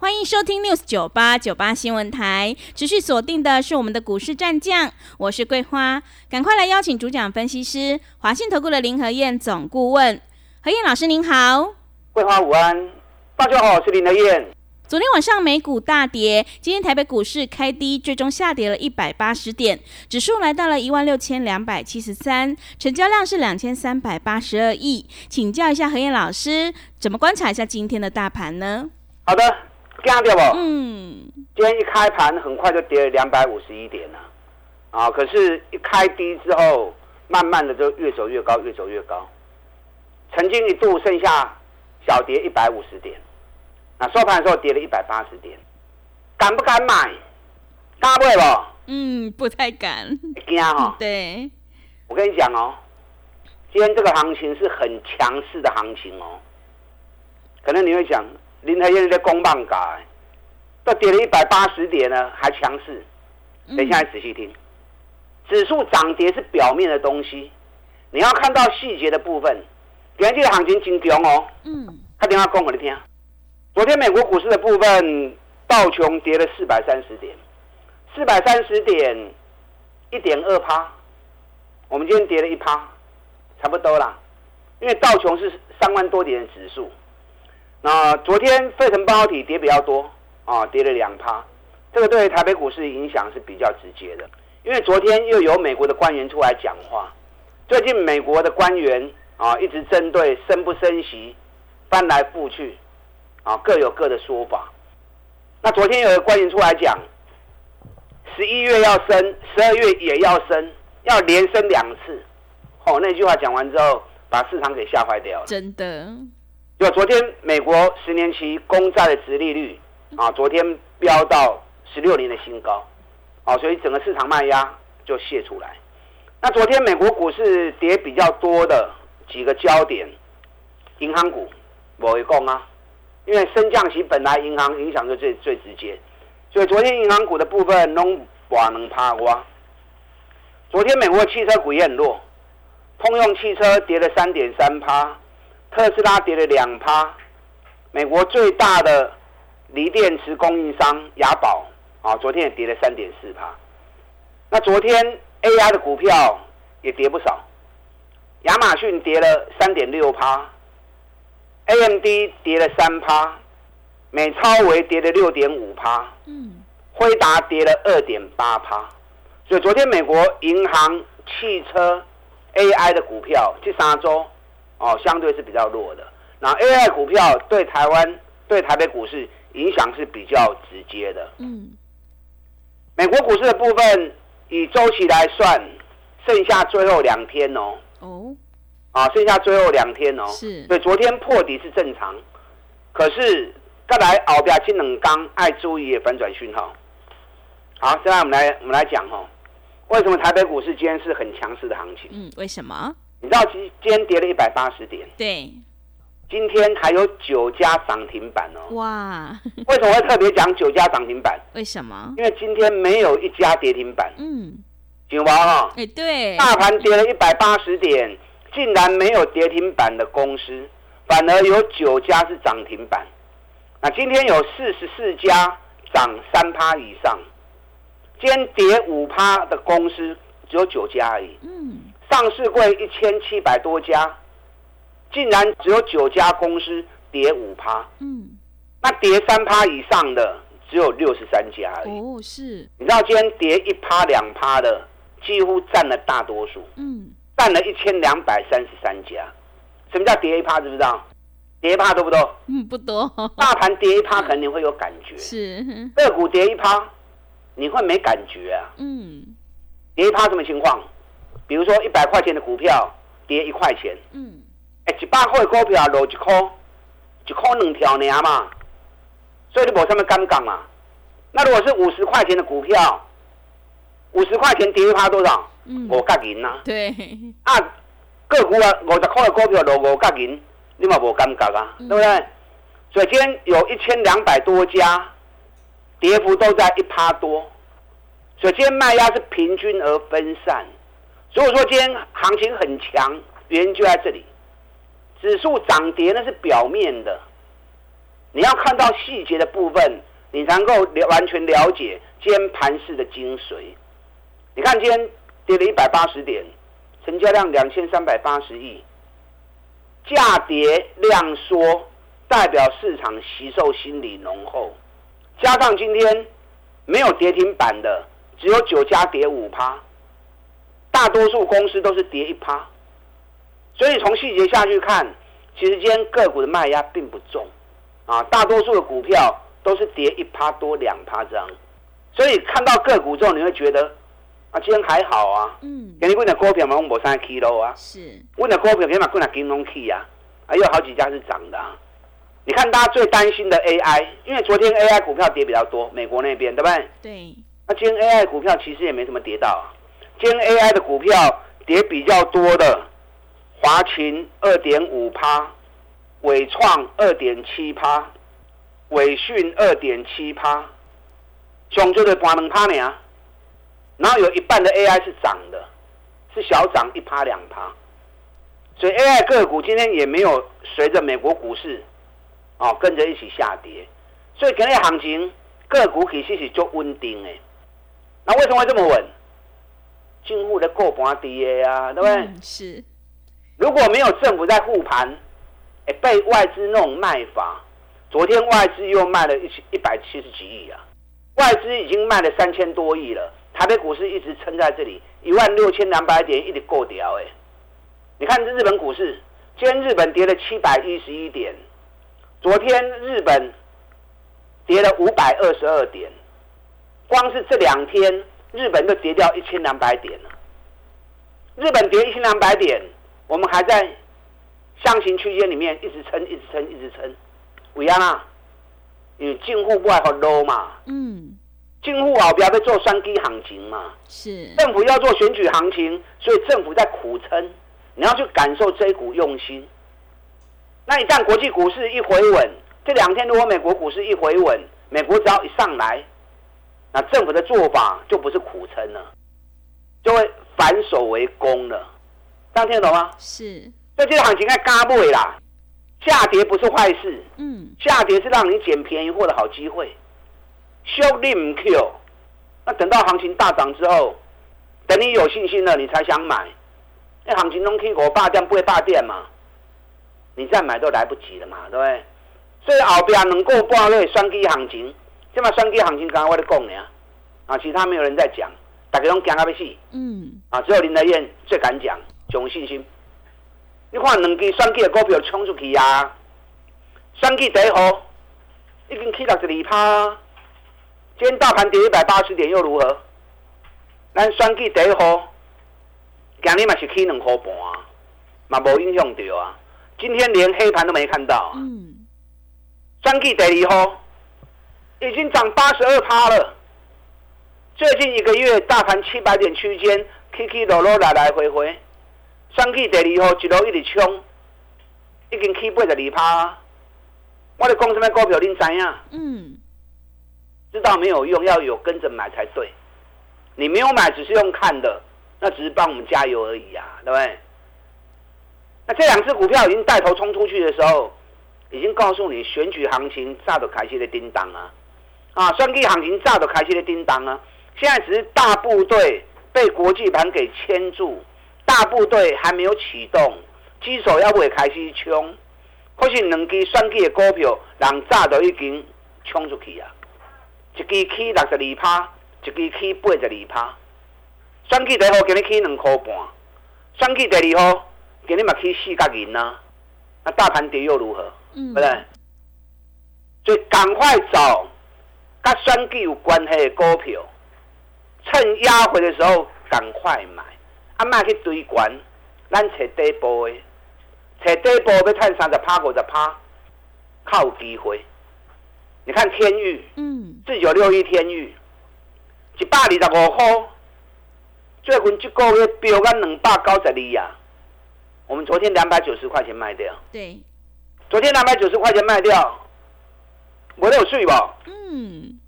欢迎收听 News 九八九八新闻台，持续锁定的是我们的股市战将，我是桂花，赶快来邀请主讲分析师华信投顾的林和燕总顾问，何燕老师您好，桂花午安，大家好，我是林和燕。昨天晚上美股大跌，今天台北股市开低，最终下跌了一百八十点，指数来到了一万六千两百七十三，成交量是两千三百八十二亿，请教一下何燕老师，怎么观察一下今天的大盘呢？好的。惊掉不？嗯，今天一开盘很快就跌了两百五十一点了，啊，可是，一开低之后，慢慢的就越走越高，越走越高，曾经一度剩下小跌一百五十点，那收盘的时候跌了一百八十点，敢不敢买？敢不不？嗯，不太敢。惊哈？对。我跟你讲哦，今天这个行情是很强势的行情哦，可能你会讲。林台燕在公棒改，都跌了一百八十点呢，还强势。等一下，仔细听，指数涨跌是表面的东西，你要看到细节的部分。今天的行情真强哦。嗯。他电话讲给你听。昨天美国股市的部分，道琼跌了四百三十点，四百三十点，一点二趴。我们今天跌了一趴，差不多啦。因为道琼是三万多点的指数。那昨天费城半导体跌比较多啊，跌了两趴，这个对台北股市影响是比较直接的。因为昨天又有美国的官员出来讲话，最近美国的官员啊一直针对升不升息，翻来覆去啊各有各的说法。那昨天有个官员出来讲，十一月要升，十二月也要升，要连升两次。哦，那句话讲完之后，把市场给吓坏掉了。真的。就昨天，美国十年期公债的殖利率啊，昨天飙到十六年的新高，啊，所以整个市场卖压就泄出来。那昨天美国股市跌比较多的几个焦点，银行股我会供啊，因为升降息本来银行影响就最最直接，所以昨天银行股的部分拢寡能趴瓜。昨天美国汽车股也很弱，通用汽车跌了三点三趴。特斯拉跌了两趴，美国最大的锂电池供应商雅宝啊，昨天也跌了三点四趴。那昨天 AI 的股票也跌不少，亚马逊跌了三点六趴，AMD 跌了三趴，美超维跌了六点五趴，嗯，辉达跌了二点八趴。所以昨天美国银行、汽车、AI 的股票这三周。哦，相对是比较弱的。那 AI 股票对台湾、对台北股市影响是比较直接的。嗯，美国股市的部分以周期来算，剩下最后两天哦。哦，啊，剩下最后两天哦。是。对，昨天破底是正常，可是再来熬标金冷钢爱注意反转讯号。好，现在我们来我们来讲哦，为什么台北股市今天是很强势的行情？嗯，为什么？你知道今今天跌了一百八十点，对，今天还有九家涨停板哦。哇，为什么会特别讲九家涨停板？为什么？因为今天没有一家跌停板。嗯，九八哈，哎对，大盘跌了一百八十点，竟然没有跌停板的公司，反而有九家是涨停板。那今天有四十四家涨三趴以上，今天跌五趴的公司只有九家而已。嗯。上市柜一千七百多家，竟然只有九家公司跌五趴。嗯，那跌三趴以上的只有六十三家而已。哦，是。你知道今天跌一趴两趴的，几乎占了大多数。嗯，占了一千两百三十三家。什么叫跌一趴？知不知道？跌一趴多不多？嗯，不多。大盘跌一趴 肯定会有感觉。是。个股跌一趴，你会没感觉啊？嗯。跌一趴什么情况？比如说一百块钱的股票跌一块钱，嗯，哎，一百块的股票落一块，一块两条呢嘛，所以你无什么尴尬嘛。那如果是五十块钱的股票，五十块钱跌一趴多少？五角银呐。对。啊，个股啊，五十块的股票落五角银，你嘛无感觉啊，对不对？所以今天有一千两百多家，跌幅都在一趴多。所以今天卖压是平均而分散。如果说今天行情很强，原因就在这里。指数涨跌那是表面的，你要看到细节的部分，你才能够完全了解今天盘势的精髓。你看今天跌了一百八十点，成交量两千三百八十亿，价跌量缩，代表市场吸售心理浓厚。加上今天没有跌停板的，只有九家跌五趴，大多数公司都是跌一趴。所以从细节下去看，其实今天个股的卖压并不重，啊，大多数的股票都是跌一趴多两趴这样。所以看到个股之后，你会觉得啊，今天还好啊。嗯。给你问的股票嘛，我无三 kilo 啊。是。问的股票起码问了金融 key 啊，还有好几家是涨的。啊。你看大家最担心的 AI，因为昨天 AI 股票跌比较多，美国那边对不对？对。那今天 AI 股票其实也没什么跌到，今天 AI 的股票跌比较多的。华勤二点五趴，伟创二点七趴，伟讯二点七趴，总就的八能趴呢。然后有一半的 AI 是涨的，是小涨一趴两趴，所以 AI 个股今天也没有随着美国股市哦跟着一起下跌，所以今日行情个股其实是足稳定的。那为什么会这么稳？进户的过盘低的啊，对不对？是。如果没有政府在护盘，哎，被外资那种卖法，昨天外资又卖了一一百七十几亿啊，外资已经卖了三千多亿了。台北股市一直撑在这里一万六千两百点，一直过掉哎。你看这日本股市，今天日本跌了七百一十一点，昨天日本跌了五百二十二点，光是这两天日本就跌掉一千两百点了。日本跌一千两百点。我们还在上行区间里面一直撑，一直撑，一直撑。为安啊，因为进户不爱好 low 嘛。嗯。进户啊，不要在做双低行情嘛。是。政府要做选举行情，所以政府在苦撑。你要去感受这一股用心。那一旦国际股市一回稳，这两天如果美国股市一回稳，美国只要一上来，那政府的做法就不是苦撑了，就会反手为攻了。听得懂吗？是，这这个行情该嘎不尾啦，下跌不是坏事，嗯，下跌是让你捡便宜货的好机会。修你唔 Q，那等到行情大涨之后，等你有信心了，你才想买。那行情中 K 我霸店不会霸店嘛，你再买都来不及了嘛，对不对？所以后边能够爆类双低行情，这嘛双低行情刚刚我在讲呢，啊，其他没有人在讲，大家都讲啊要死，嗯，啊，只有林德燕最敢讲。有信心，你看两支双 K 的股票冲出去啊！双 K 第一号已经起六十二趴，今天大盘跌一百八十点又如何？咱双 K 第一号今日嘛是起两号半，嘛无影响到啊！今天连黑盘都没看到。嗯。双 K 第二号已经涨八十二趴了，最近一个月大盘七百点区间起起落落来来回回。上去第二号一路一直冲，已经起八十二趴。我咧讲什么股票，恁知影？嗯，知道没有用，要有跟着买才对。你没有买，只是用看的，那只是帮我们加油而已啊，对不对？那这两只股票已经带头冲出去的时候，已经告诉你选举行情炸的开心的叮当啊！啊，双 K 行情早就开始的叮当啊！现在只是大部队被国际盘给牵住。大部队还没有启动，基手要未开始冲，可是两支选举的股票，人早都已经冲出去啊！一支起六十二趴，一支起八十二趴。选举第一号今日起两块半，选举第二号今日嘛起四角银啊！那大盘跌又如何？嗯对不对？所以赶快找跟选举有关系的股票，趁压回的时候赶快买。啊，卖去追关，咱找底部的，找底部要赚三十趴五十趴，靠有机会。你看天域，嗯，四九六一天域，一百二十五块，最近这个月飙到两百九十二呀。我们昨天两百九十块钱卖掉，对，昨天两百九十块钱卖掉，我有睡吧？嗯，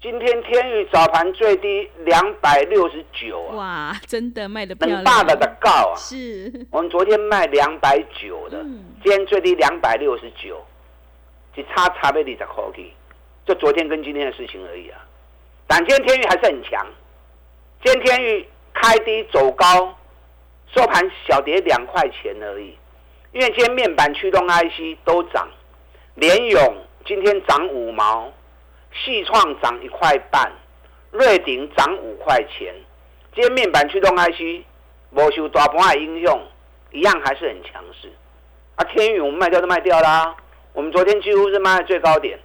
今天天宇早盘最低两百六十九啊，哇，真的卖的漂亮，两百的的高啊！是，我们昨天卖两百九的，嗯今天最低两百六十九，只差差别二十块去，就昨天跟今天的事情而已啊。但今天天宇还是很强，今天天宇开低走高，收盘小跌两块钱而已。因为今天面板驱动 IC 都涨，联咏今天涨五毛，细创涨一块半，瑞鼎涨五块钱。今天面板驱动 IC 没受大盘的影响，一样还是很强势。啊，天宇我们卖掉就卖掉啦，我们昨天几乎是卖在最高点，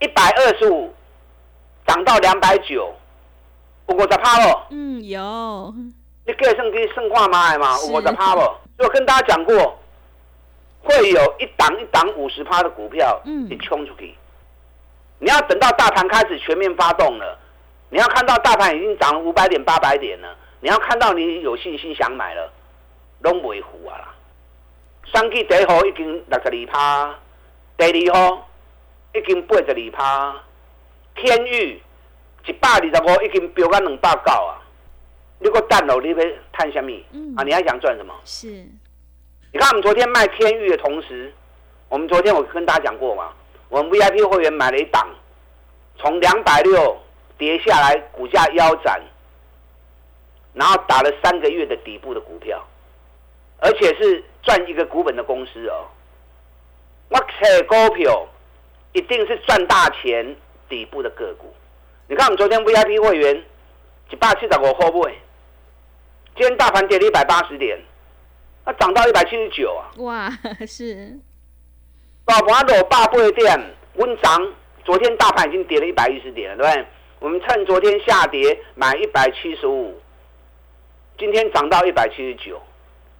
一百二十五涨到两百九，有五十趴哦。嗯，有，你计算去算看卖嘛，是有五十趴不？所以我跟大家讲过，会有一档一档五十趴的股票，嗯你冲出去。你要等到大盘开始全面发动了，你要看到大盘已经涨了五百点、八百点了，你要看到你有信心想买了，拢袂糊啊啦。三季第一号已经六十二趴，第二号已经八十二趴，天域一百二十五已经飙到两百九啊！你个蛋楼，你要探什么？嗯啊，你还想赚什么？是，你看我们昨天卖天域的同时，我们昨天我跟大家讲过嘛，我们 VIP 会员买了一档，从两百六跌下来，股价腰斩，然后打了三个月的底部的股票，而且是赚一个股本的公司哦。我扯股票一定是赚大钱底部的个股。你看我们昨天 VIP 会员一百七十五块买，今天大盘跌了一百八十点。那涨到一百七十九啊，哇，是，大盘落八八点，温涨。昨天大盘已经跌了一百一十点了，对不对？我们趁昨天下跌买一百七十五，今天涨到一百七十九。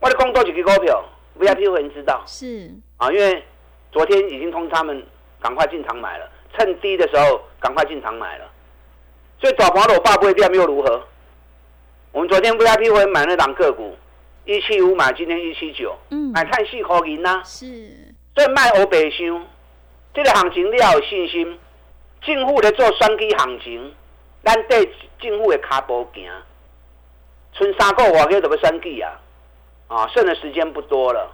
我的工多几个股票，VIP 会员知道是，啊，因为昨天已经通知他们赶快进场买了，趁低的时候赶快进场买了。所以大盘落八八点又如何？我们昨天 VIP 会员买那档个股，一七五买，今天一七九。嗯，买碳四块银呐，是，所以卖欧白箱，这个行情你要有信心。政府咧做选举行情，咱对政府的卡步行。剩三个月就要选举啊，啊，剩的时间不多了。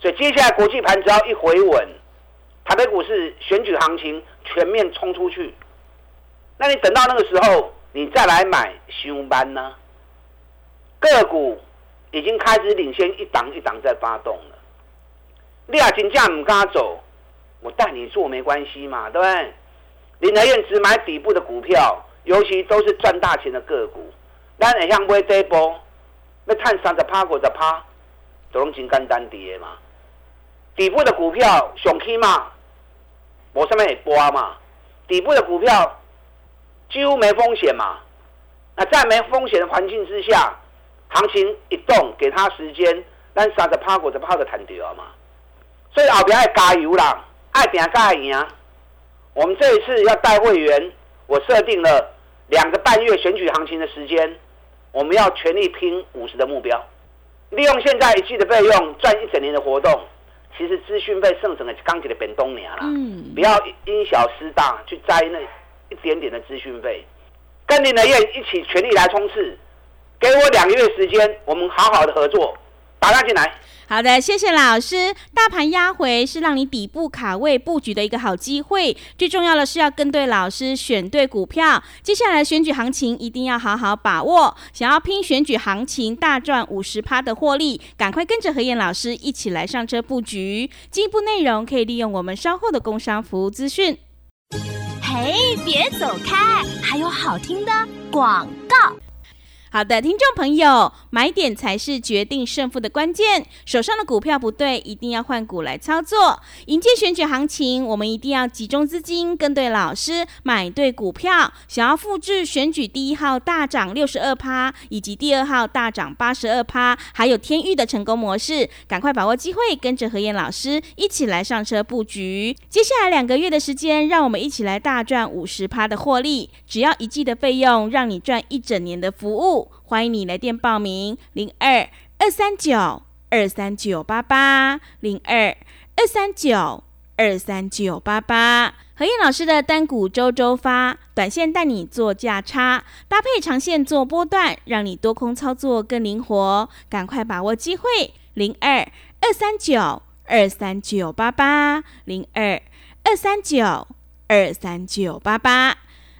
所以接下来国际盘只要一回稳，台北股市选举行情全面冲出去，那你等到那个时候，你再来买熊班呢？个股已经开始领先一档一档在发动了。你啊真正唔敢走，我带你做没关系嘛，对不对？林和燕只买底部的股票，尤其都是赚大钱的个股。咱会向买这一波，要探三十趴、五十趴，都拢真简单啲的嘛。底部的股票上起嘛，无什么会波嘛。底部的股票几乎没风险嘛。那在没风险的环境之下，行情一动，给他时间，咱三十趴、五十趴就弹掉啊嘛。所以后边要加油啦，爱拼才会赢。我们这一次要带会员，我设定了两个半月选举行情的时间，我们要全力拼五十的目标，利用现在一季的费用赚一整年的活动。其实资讯费剩整个刚给的本东年啦，嗯不，要因小失大去摘那一点点的资讯费，跟林德燕一起全力来冲刺，给我两个月时间，我们好好的合作，打他进来。好的，谢谢老师。大盘压回是让你底部卡位布局的一个好机会，最重要的是要跟对老师，选对股票。接下来选举行情一定要好好把握。想要拼选举行情大赚五十趴的获利，赶快跟着何燕老师一起来上车布局。进一步内容可以利用我们稍后的工商服务资讯。嘿，别走开，还有好听的广告。好的，听众朋友，买点才是决定胜负的关键。手上的股票不对，一定要换股来操作。迎接选举行情，我们一定要集中资金，跟对老师，买对股票。想要复制选举第一号大涨六十二趴，以及第二号大涨八十二趴，还有天域的成功模式，赶快把握机会，跟着何燕老师一起来上车布局。接下来两个月的时间，让我们一起来大赚五十趴的获利，只要一季的费用，让你赚一整年的服务。欢迎你来电报名：零二二三九二三九八八零二二三九二三九八八。何燕老师的单股周周发，短线带你做价差，搭配长线做波段，让你多空操作更灵活。赶快把握机会，零二二三九二三九八八零二二三九二三九八八。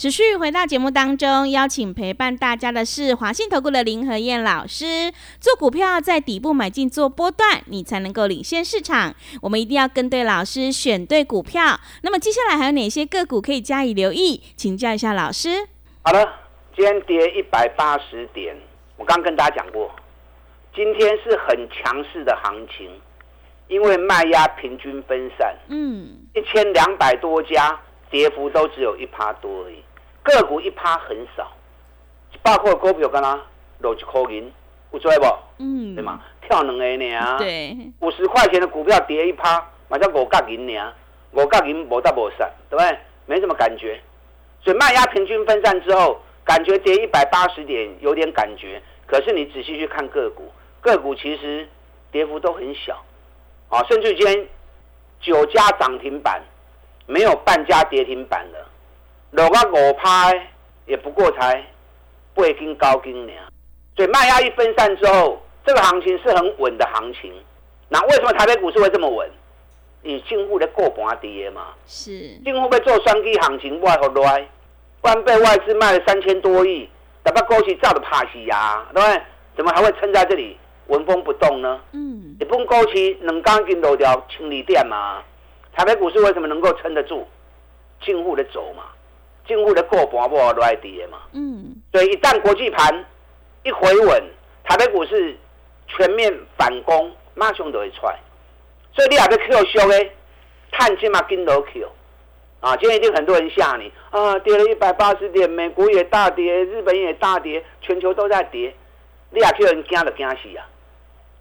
持续回到节目当中，邀请陪伴大家的是华信投顾的林和燕老师。做股票在底部买进做波段，你才能够领先市场。我们一定要跟对老师，选对股票。那么接下来还有哪些个股可以加以留意？请教一下老师。好了，今天跌一百八十点，我刚跟大家讲过，今天是很强势的行情。因为卖压平均分散，嗯，一千两百多家跌幅都只有一趴多而已，个股一趴很少，包括股票刚刚落一块银，有追不？嗯，对嘛？跳两个呢？对，五十块钱的股票跌一趴，买叫五角银呢？五角银无大无散，对不对？没什么感觉，所以卖压平均分散之后，感觉跌一百八十点有点感觉，可是你仔细去看个股，个股其实跌幅都很小。啊，甚至间九家涨停板，没有半家跌停板的，落个五拍也不过才八斤高斤呢。所以卖压一分散之后，这个行情是很稳的行情。那为什么台北股市会这么稳？你进户的过盘跌嘛？是进户被做双击行情，外头来？不然被外资卖了三千多亿，打把高息炸的怕死呀，对不对？怎么还会撑在这里？纹风不动呢？嗯，日本股市两刚经落掉清理点嘛，台北股市为什么能够撑得住？进户的走嘛，进户的过盘不落来跌嘛。嗯，所以一旦国际盘一回稳，台北股市全面反攻，马上就会出来。所以你还在 Q 修诶，探金嘛跟楼 Q 啊！今天一定很多人吓你啊，跌了一百八十点，美国也大跌，日本也大跌，全球都在跌，你还叫人惊就惊死啊！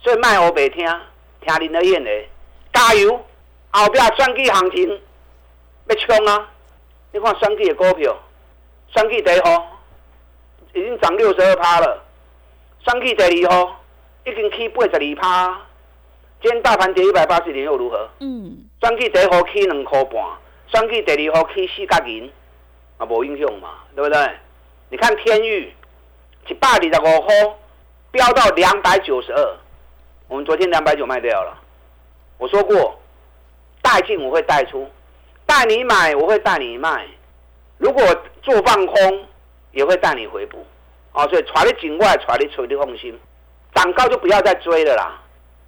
所以卖我白听，听林德燕的加油！后边转机行情要冲啊！你看选举的股票，选举第一号已经涨六十二趴了，选举第二号已经起八十二趴。今天大盘跌一百八十点又如何？嗯。选举第一号起两块半，选举第二号起四角银，啊，无影响嘛，对不对？你看天域一百二十五号飙到两百九十二。我们昨天两百九卖掉了，我说过，带进我会带出，带你买我会带你卖，如果做放空也会带你回补，啊，所以揣你境外，揣你出的放心，涨高就不要再追了啦。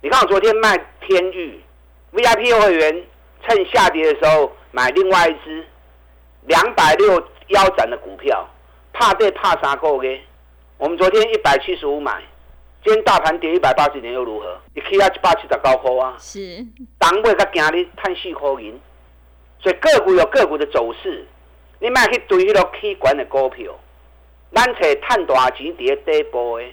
你看我昨天卖天域，V I P 会员趁下跌的时候买另外一只两百六腰斩的股票，怕跌怕啥个嘅？我们昨天一百七十五买。今天大盘跌一百八十点又如何？你起啊一百七十高块啊！是，当尾才惊你探四块银，所以个股有个股的走势，你卖去追迄个起管的股票，咱找探大钱跌底部的，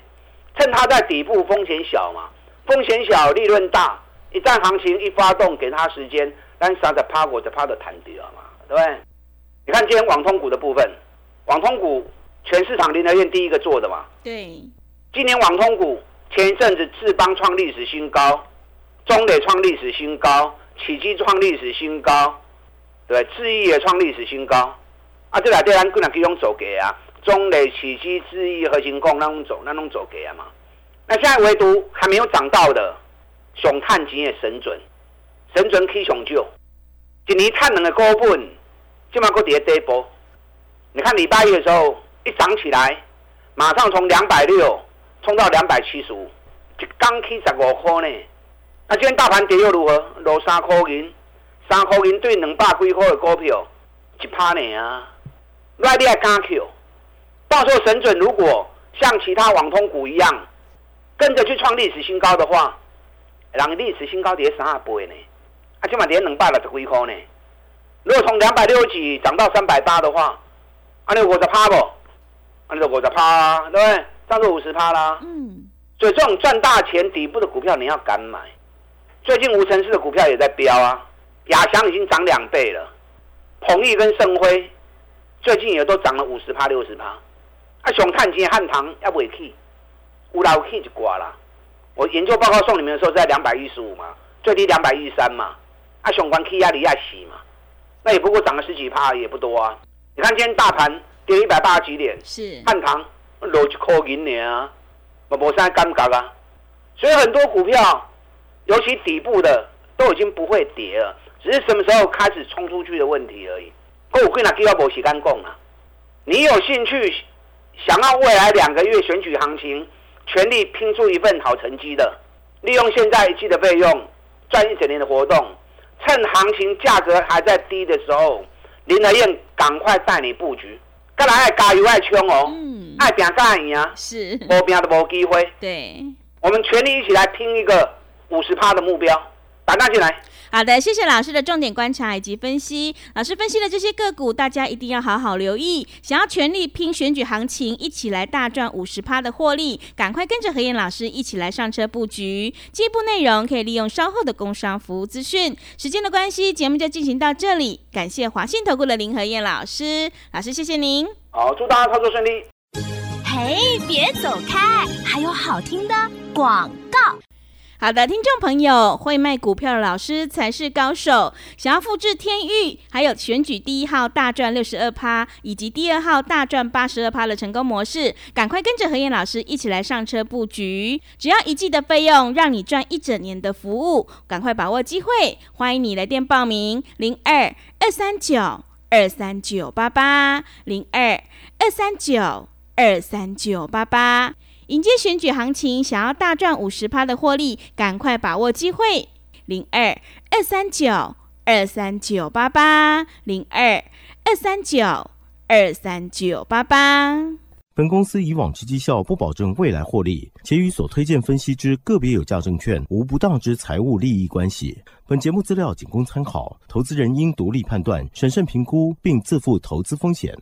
趁它在底部风险小嘛，风险小利润大，一旦行情一发动，给它时间，咱三十趴五十趴的弹掉嘛，对不对？你看今天网通股的部分，网通股全市场林德院第一个做的嘛，对。今年网通股前一阵子智邦创历史新高，中磊创历史新高，启基创历史新高，对，智毅也创历史新高。啊，这俩对咱个人可以用走给啊，中磊、启基、智毅、核心控那种走，那种走给啊嘛。那现在唯独还没有涨到的，熊探金也神准，神准可以熊救。今年探能的高本，今晚个跌跌波。你看礼拜一的时候一涨起来，马上从两百六。冲到两百七十五，就刚起十五块呢。那今天大盘跌又如何？落三块银，三块银对两百几块的股票一趴呢啊！那你还敢 Q？到时候神准如果像其他网通股一样，跟着去创历史新高的话，让历史新高跌三倍呢？啊，今晚跌两百六十几块呢。如果从两百六几涨到三百八的话，啊，你五十趴不？那就五十趴，对不对？上次五十趴啦。嗯，所以这种赚大钱底部的股票你要敢买。最近无尘市的股票也在飙啊，亚翔已经涨两倍了，鹏益跟盛辉最近也都涨了五十趴、六十趴。啊，熊探金汉唐要不也去，有老去就挂啦。我研究报告送你们的时候在两百一十五嘛，最低两百一十三嘛。啊，熊关 K 压力亚洗嘛，那也不过涨了十几趴，也不多啊。你看今天大盘跌一百八十几点，是汉唐落一块银呢啊，我无啥感觉啊。所以很多股票，尤其底部的都已经不会跌了，只是什么时候开始冲出去的问题而已。够贵哪给要无时间讲啊？你有兴趣想要未来两个月选举行情，全力拼出一份好成绩的，利用现在一季的费用赚一整年的活动。趁行情价格还在低的时候，林德燕赶快带你布局。干来爱加油爱冲哦，嗯，爱拼干赢啊，是，无拼都无机会。对。我们全力一起来拼一个五十趴的目标，打大进来。好的，谢谢老师的重点观察以及分析。老师分析的这些个股，大家一定要好好留意。想要全力拼选举行情，一起来大赚五十趴的获利，赶快跟着何燕老师一起来上车布局。进一步内容可以利用稍后的工商服务资讯。时间的关系，节目就进行到这里。感谢华信投顾的林何燕老师，老师谢谢您。好，祝大家操作顺利。嘿，别走开，还有好听的广告。好的，听众朋友，会卖股票的老师才是高手。想要复制天域，还有选举第一号大赚六十二趴，以及第二号大赚八十二趴的成功模式，赶快跟着何燕老师一起来上车布局。只要一季的费用，让你赚一整年的服务，赶快把握机会。欢迎你来电报名：零二二三九二三九八八零二二三九二三九八八。迎接选举行情，想要大赚五十趴的获利，赶快把握机会！零二二三九二三九八八零二二三九二三九八八。本公司以往之绩效不保证未来获利，且与所推荐分析之个别有价证券无不当之财务利益关系。本节目资料仅供参考，投资人应独立判断、审慎评估，并自负投资风险。